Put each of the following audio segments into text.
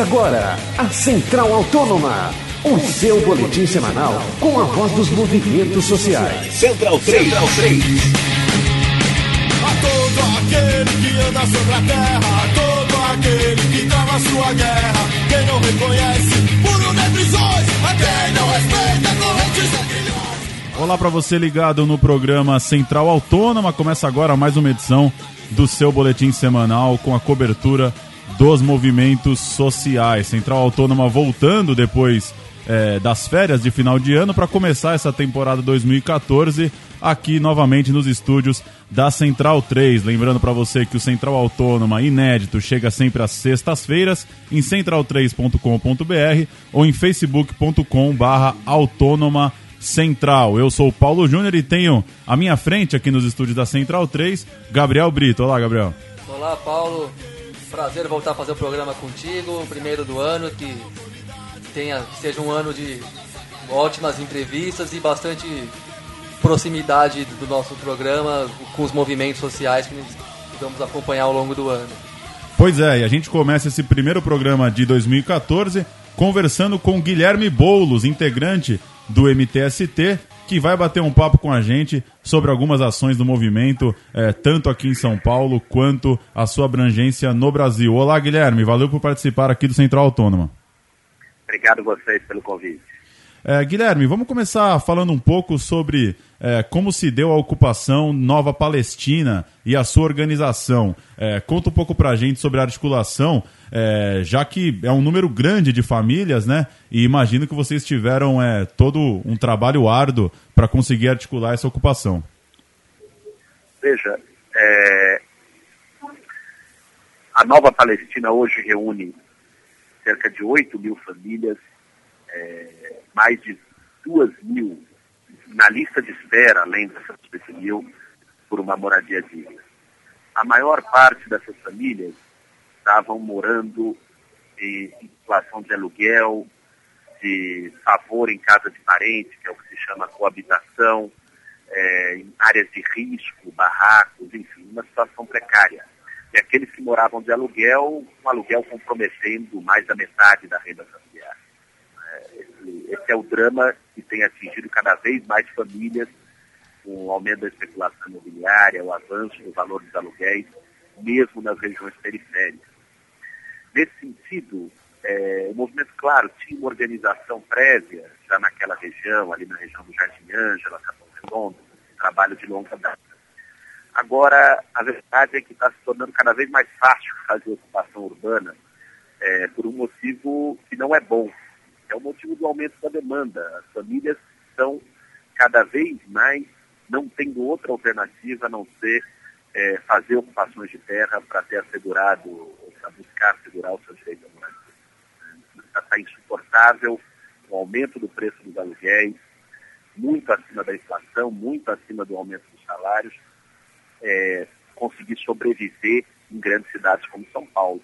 Começa agora a Central Autônoma, o seu boletim semanal com a voz dos movimentos sociais. Central 3. Central 3. A todo aquele que anda sobre a terra, a todo aquele que trava sua guerra, quem não reconhece por negrisões, a quem não respeita correntes da Olá para você ligado no programa Central Autônoma. Começa agora mais uma edição do seu boletim semanal com a cobertura dos movimentos sociais. Central Autônoma voltando depois é, das férias de final de ano para começar essa temporada 2014 aqui novamente nos estúdios da Central 3. Lembrando para você que o Central Autônoma inédito chega sempre às sextas-feiras em central3.com.br ou em facebook.com/autônoma Central. Eu sou o Paulo Júnior e tenho à minha frente aqui nos estúdios da Central 3, Gabriel Brito. Olá, Gabriel. Olá, Paulo. Prazer voltar a fazer o programa contigo, primeiro do ano, que tenha que seja um ano de ótimas entrevistas e bastante proximidade do nosso programa com os movimentos sociais que vamos acompanhar ao longo do ano. Pois é, e a gente começa esse primeiro programa de 2014 conversando com Guilherme Boulos, integrante do MTST, que vai bater um papo com a gente sobre algumas ações do movimento, é, tanto aqui em São Paulo quanto a sua abrangência no Brasil. Olá, Guilherme, valeu por participar aqui do Central Autônoma. Obrigado a vocês pelo convite. É, Guilherme, vamos começar falando um pouco sobre é, como se deu a ocupação Nova Palestina e a sua organização. É, conta um pouco pra gente sobre a articulação, é, já que é um número grande de famílias, né? E imagino que vocês tiveram é, todo um trabalho árduo para conseguir articular essa ocupação. Veja, é, a Nova Palestina hoje reúne cerca de 8 mil famílias, é, mais de 2 mil na lista de espera, além dessas 8 mil, por uma moradia digna. A maior parte dessas famílias estavam morando em, em situação de aluguel, de favor em casa de parente, que é o que se chama coabitação, é, em áreas de risco, barracos, enfim, uma situação precária. E aqueles que moravam de aluguel, um aluguel comprometendo mais da metade da renda familiar. Esse, é o drama que tem atingido cada vez mais famílias, com o aumento da especulação imobiliária, o avanço do valor dos aluguéis, mesmo nas regiões periféricas. Nesse sentido, é, o movimento, claro, tinha uma organização prévia, já naquela região, ali na região do Jardim Ângela, Capão Redondo, trabalho de longa data. Agora, a verdade é que está se tornando cada vez mais fácil fazer ocupação urbana é, por um motivo que não é bom. É o motivo do aumento da demanda. As famílias estão cada vez mais não tendo outra alternativa a não ser é, fazer ocupações de terra para ter assegurado, para buscar assegurar o seu direito à. Está insuportável o aumento do preço dos aluguéis, muito acima da inflação, muito acima do aumento dos salários, é, conseguir sobreviver em grandes cidades como São Paulo.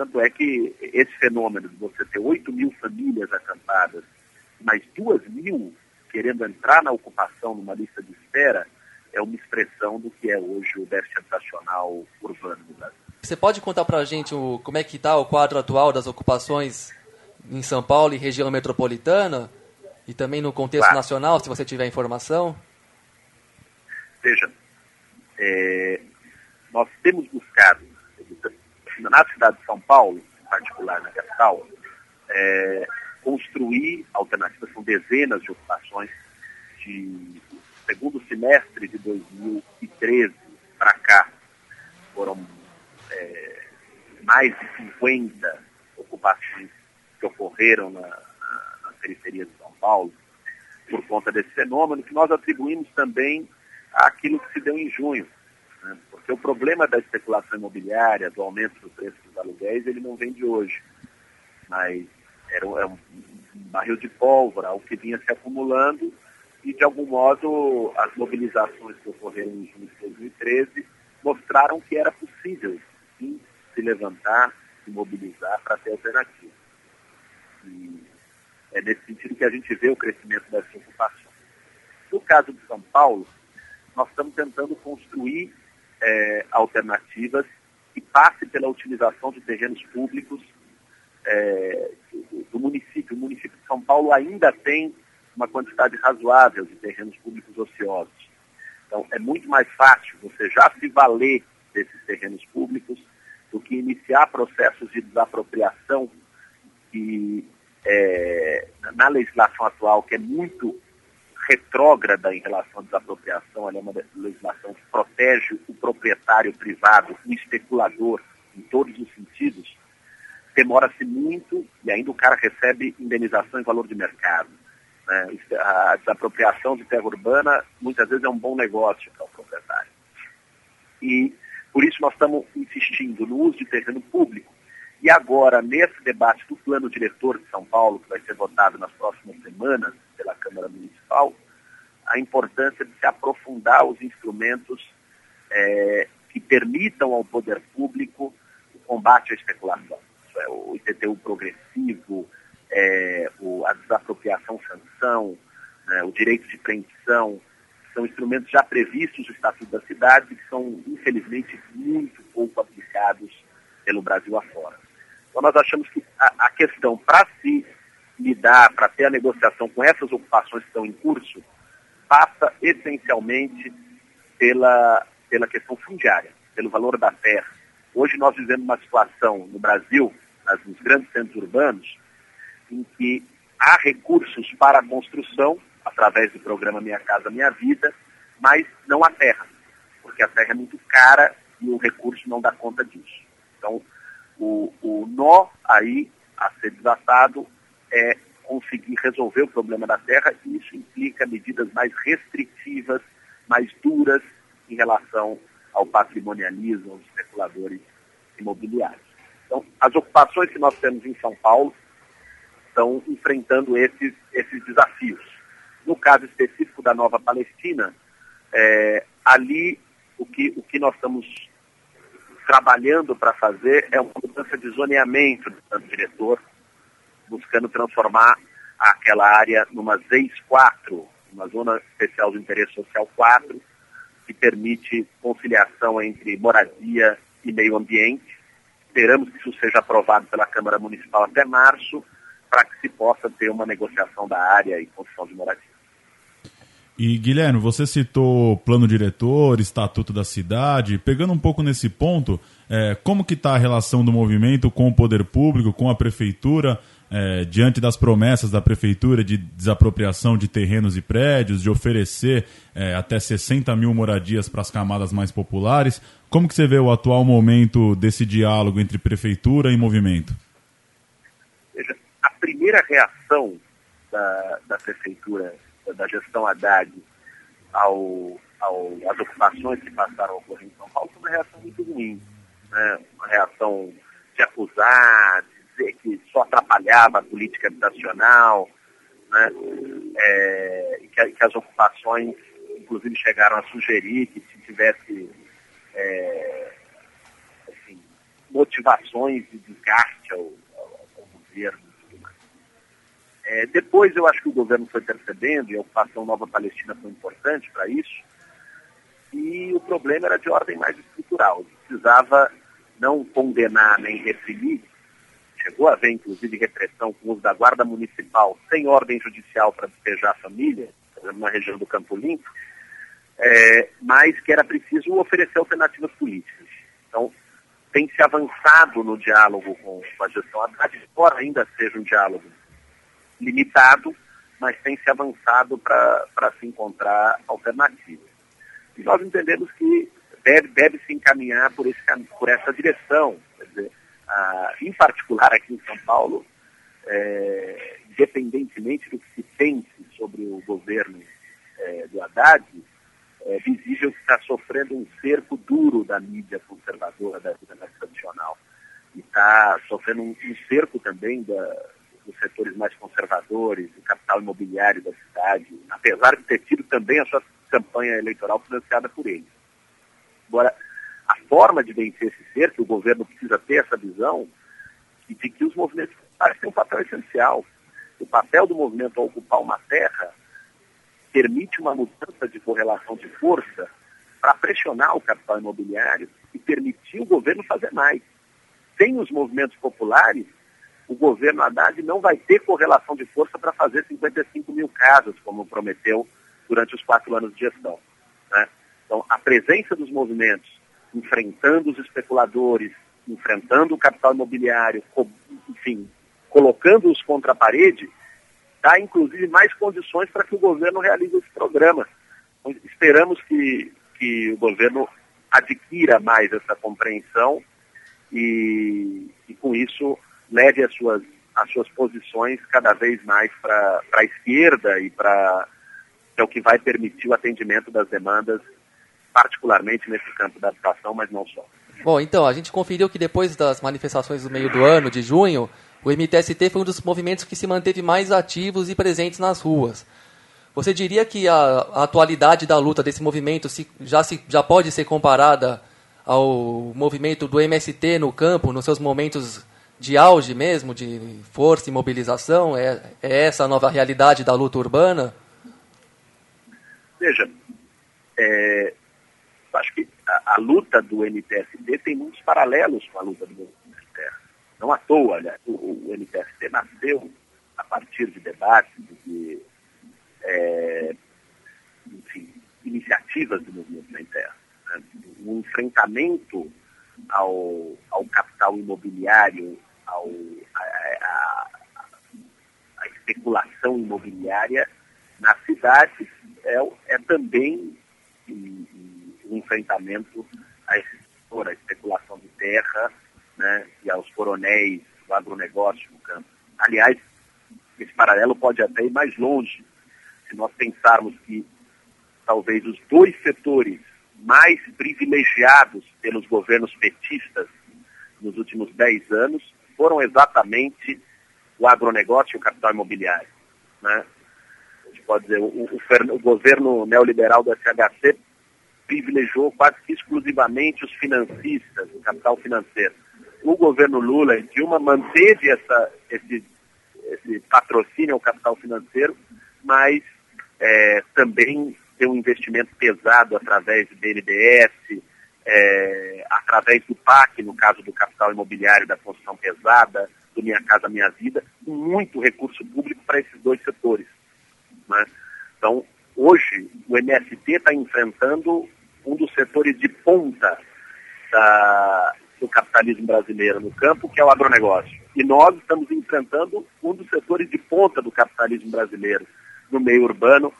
Tanto é que esse fenômeno de você ter 8 mil famílias acampadas, mais 2 mil querendo entrar na ocupação numa lista de espera, é uma expressão do que é hoje o déficit habitacional urbano do Brasil. Você pode contar para a gente o, como é que está o quadro atual das ocupações em São Paulo e região metropolitana? E também no contexto claro. nacional, se você tiver informação? Veja, é, nós temos buscado, na cidade de São Paulo, em particular na capital, é, construir alternativas, são dezenas de ocupações de segundo semestre de 2013 para cá, foram é, mais de 50 ocupações que ocorreram na, na, na periferia de São Paulo, por conta desse fenômeno, que nós atribuímos também àquilo que se deu em junho. Porque o problema da especulação imobiliária, do aumento do preço dos aluguéis, ele não vem de hoje. Mas era um, é um barril de pólvora, algo que vinha se acumulando e, de algum modo, as mobilizações que ocorreram em junho de 2013 mostraram que era possível, sim, se levantar, se mobilizar para ter alternativa. E é nesse sentido que a gente vê o crescimento dessa ocupação. No caso de São Paulo, nós estamos tentando construir é, alternativas que passem pela utilização de terrenos públicos é, do município. O município de São Paulo ainda tem uma quantidade razoável de terrenos públicos ociosos. Então, é muito mais fácil você já se valer desses terrenos públicos do que iniciar processos de desapropriação que, é, na legislação atual, que é muito retrógrada em relação à desapropriação, ela é uma legislação que protege o proprietário privado, o especulador, em todos os sentidos, demora-se muito e ainda o cara recebe indenização em valor de mercado. Né? A desapropriação de terra urbana muitas vezes é um bom negócio para o proprietário. E por isso nós estamos insistindo no uso de terreno público. E agora, nesse debate do plano diretor de São Paulo, que vai ser votado nas próximas semanas pela Câmara Municipal, a importância de se aprofundar os instrumentos é, que permitam ao poder público o combate à especulação. É, o IPTU progressivo, é, o, a desapropriação sanção, né, o direito de preempção, são instrumentos já previstos no Estatuto da Cidade que são, infelizmente, muito pouco aplicados pelo Brasil afora. Então, nós achamos que a, a questão para se lidar, para ter a negociação com essas ocupações que estão em curso, passa essencialmente pela, pela questão fundiária, pelo valor da terra. Hoje nós vivemos uma situação no Brasil, nos grandes centros urbanos, em que há recursos para a construção, através do programa Minha Casa Minha Vida, mas não há terra, porque a terra é muito cara e o recurso não dá conta disso. Nó aí a ser desatado é conseguir resolver o problema da terra e isso implica medidas mais restritivas, mais duras em relação ao patrimonialismo, aos especuladores imobiliários. Então, as ocupações que nós temos em São Paulo estão enfrentando esses, esses desafios. No caso específico da Nova Palestina, é, ali o que, o que nós estamos trabalhando para fazer é uma mudança de zoneamento do diretor, buscando transformar aquela área numa ZEIS 4, uma zona especial de interesse social 4, que permite conciliação entre moradia e meio ambiente. Esperamos que isso seja aprovado pela Câmara Municipal até março para que se possa ter uma negociação da área e construção de moradia. E Guilherme, você citou plano diretor, estatuto da cidade. Pegando um pouco nesse ponto, é, como que está a relação do movimento com o poder público, com a prefeitura, é, diante das promessas da prefeitura de desapropriação de terrenos e prédios, de oferecer é, até 60 mil moradias para as camadas mais populares? Como que você vê o atual momento desse diálogo entre prefeitura e movimento? primeira reação da, da prefeitura, da gestão Haddad, ao, ao, às ocupações que passaram a ocorrer em São Paulo foi uma reação muito ruim. Né? Uma reação de acusar, de dizer que só atrapalhava a política habitacional, né? É, que, que, as ocupações, inclusive, chegaram a sugerir que se tivesse é, assim, motivações de desgaste ao, ao, ao governo é, depois eu acho que o governo foi percebendo, e a ocupação Nova Palestina foi importante para isso, e o problema era de ordem mais estrutural. Precisava não condenar nem reprimir, chegou a haver inclusive repressão com o uso da guarda municipal sem ordem judicial para despejar a família, na região do Campo Limpo, é, mas que era preciso oferecer alternativas políticas. Então, tem se avançado no diálogo com, a gestão Haddad, embora ainda seja um diálogo limitado, mas tem se avançado para se encontrar alternativas. E nós entendemos que deve, deve se encaminhar por, esse, por essa direção. Dizer, ah, em particular aqui em São Paulo, é, independentemente do que se pense sobre o governo é, do Haddad, é visível que está sofrendo um cerco duro da mídia conservadora, da mais tradicional. E está sofrendo um, um cerco também da, dos setores mais conservadores, do capital imobiliário da cidade, apesar de ter tido também a sua campanha eleitoral financiada por eles. Agora, a forma de vencer esse cerco, o governo precisa ter essa visão de que os movimentos têm um papel essencial. O papel do movimento ocupar uma terra permite uma mudança de correlação de força para pressionar o capital imobiliário e permitir o governo fazer mais. Sem os movimentos populares, o governo Haddad não vai ter correlação de força para fazer 55 mil casas, como prometeu durante os quatro anos de gestão. Né? Então, a presença dos movimentos enfrentando os especuladores, enfrentando o capital imobiliário, enfim, colocando-os contra a parede, dá inclusive mais condições para que o governo realize esse programa. Então, esperamos que, que o governo adquira mais essa compreensão e, e com isso leve as suas, as suas posições cada vez mais para a esquerda e para é o que vai permitir o atendimento das demandas, particularmente nesse campo da habitação, mas não só. Bom, então, a gente conferiu que depois das manifestações do meio do ano, de junho, o MTST foi um dos movimentos que se manteve mais ativos e presentes nas ruas. Você diria que a, a atualidade da luta desse movimento se, já, se, já pode ser comparada ao movimento do MST no campo, nos seus momentos de auge mesmo, de força e mobilização? É, é essa a nova realidade da luta urbana? Veja, é, acho que a, a, luta do MTST tem muitos paralelos com a luta do movimento terra. Não à toa, aliás, o, o MTST nasceu a partir de debates, de é, enfim, iniciativas do movimento sem terra. Né? Um enfrentamento ao, ao capital imobiliário, ao, a, a, a especulação imobiliária nas cidades é, é também um, enfrentamento a esse setor, a especulação de terra né, e aos coronéis do agronegócio no campo. Aliás, esse paralelo pode até ir mais longe, se nós pensarmos que talvez os dois setores mais privilegiados pelos governos petistas nos últimos dez anos foram exatamente o agronegócio e o capital imobiliário. Né? A gente pode dizer, o, o, o governo neoliberal do SHC privilegiou quase que exclusivamente os financistas, o capital financeiro. O governo Lula e Dilma manteve essa, esse, esse patrocínio ao capital financeiro, mas é, também tem um investimento pesado através do BNDES, é, através do PAC, no caso do capital imobiliário da construção pesada, do Minha Casa Minha Vida, muito recurso público para esses dois setores. Né? Então, hoje, o MST está enfrentando um dos setores de ponta da, do capitalismo brasileiro no campo, que é o agronegócio. E nós estamos enfrentando um dos setores de ponta do capitalismo brasileiro no meio urbano,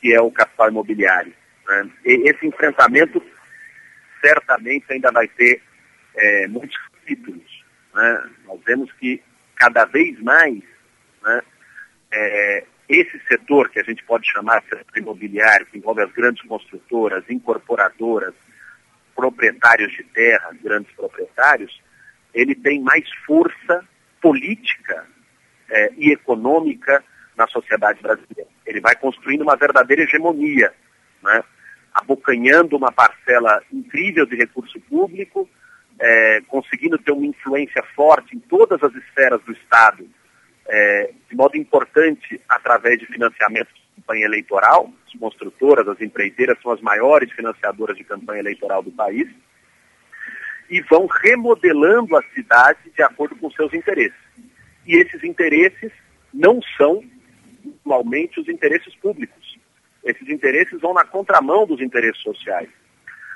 que é o capital imobiliário. Né? Esse enfrentamento certamente ainda vai ter é, muitos capítulos. Né? Nós vemos que cada vez mais né, é, esse setor que a gente pode chamar de setor imobiliário, que envolve as grandes construtoras, incorporadoras, proprietários de terra, grandes proprietários, ele tem mais força política é, e econômica na sociedade brasileira. Ele vai construindo uma verdadeira hegemonia, né? Abocanhando uma parcela incrível de recurso público, é, conseguindo ter uma influência forte em todas as esferas do Estado, é, de modo importante através de financiamento de campanha eleitoral. As construtoras, as empreiteiras são as maiores financiadoras de campanha eleitoral do país e vão remodelando a cidade de acordo com seus interesses. E esses interesses não são igualmente os interesses públicos. Esses interesses vão na contramão dos interesses sociais.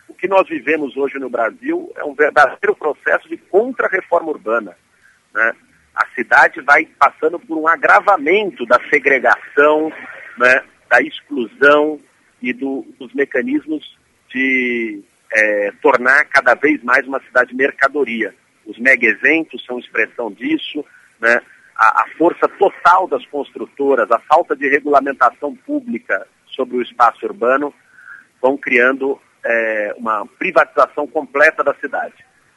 O que nós vivemos hoje no Brasil é um verdadeiro processo de contra-reforma urbana. Né? A cidade vai passando por um agravamento da segregação, né? da exclusão e do, dos mecanismos de é, tornar cada vez mais uma cidade mercadoria. Os mega eventos são expressão disso, né? a, a força total das construtoras, a falta de regulamentação pública sobre o espaço urbano, vão criando é, uma privatização completa da cidade.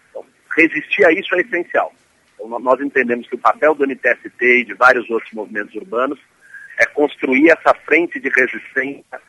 Então, resistir a isso é essencial. Então, nós entendemos que o papel do NTST e de vários outros movimentos urbanos é construir essa frente de resistência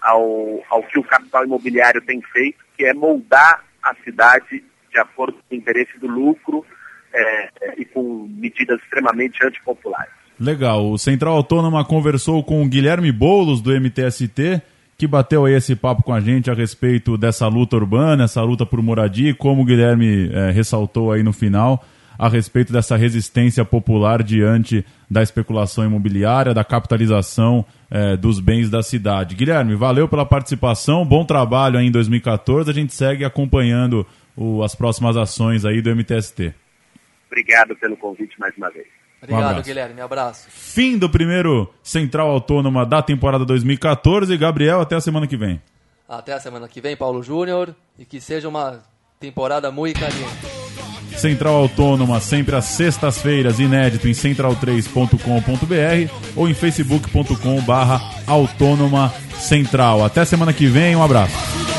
ao, ao que o capital imobiliário tem feito, que é moldar a cidade de acordo com o interesse do lucro é, e com medidas extremamente antipopulares. Legal. O Central Autônoma conversou com o Guilherme Boulos, do MTST, que bateu aí esse papo com a gente a respeito dessa luta urbana, essa luta por moradia, e como o Guilherme é, ressaltou aí no final, a respeito dessa resistência popular diante da especulação imobiliária, da capitalização é, dos bens da cidade. Guilherme, valeu pela participação, bom trabalho aí em 2014. A gente segue acompanhando o, as próximas ações aí do MTST. Obrigado pelo convite mais uma vez. Obrigado, um Guilherme. Abraço. Fim do primeiro Central Autônoma da temporada 2014. Gabriel, até a semana que vem. Até a semana que vem, Paulo Júnior. E que seja uma temporada muito caliente. Central Autônoma, sempre às sextas-feiras, inédito em central3.com.br ou em facebook.com barra autônoma central. Até semana que vem, um abraço.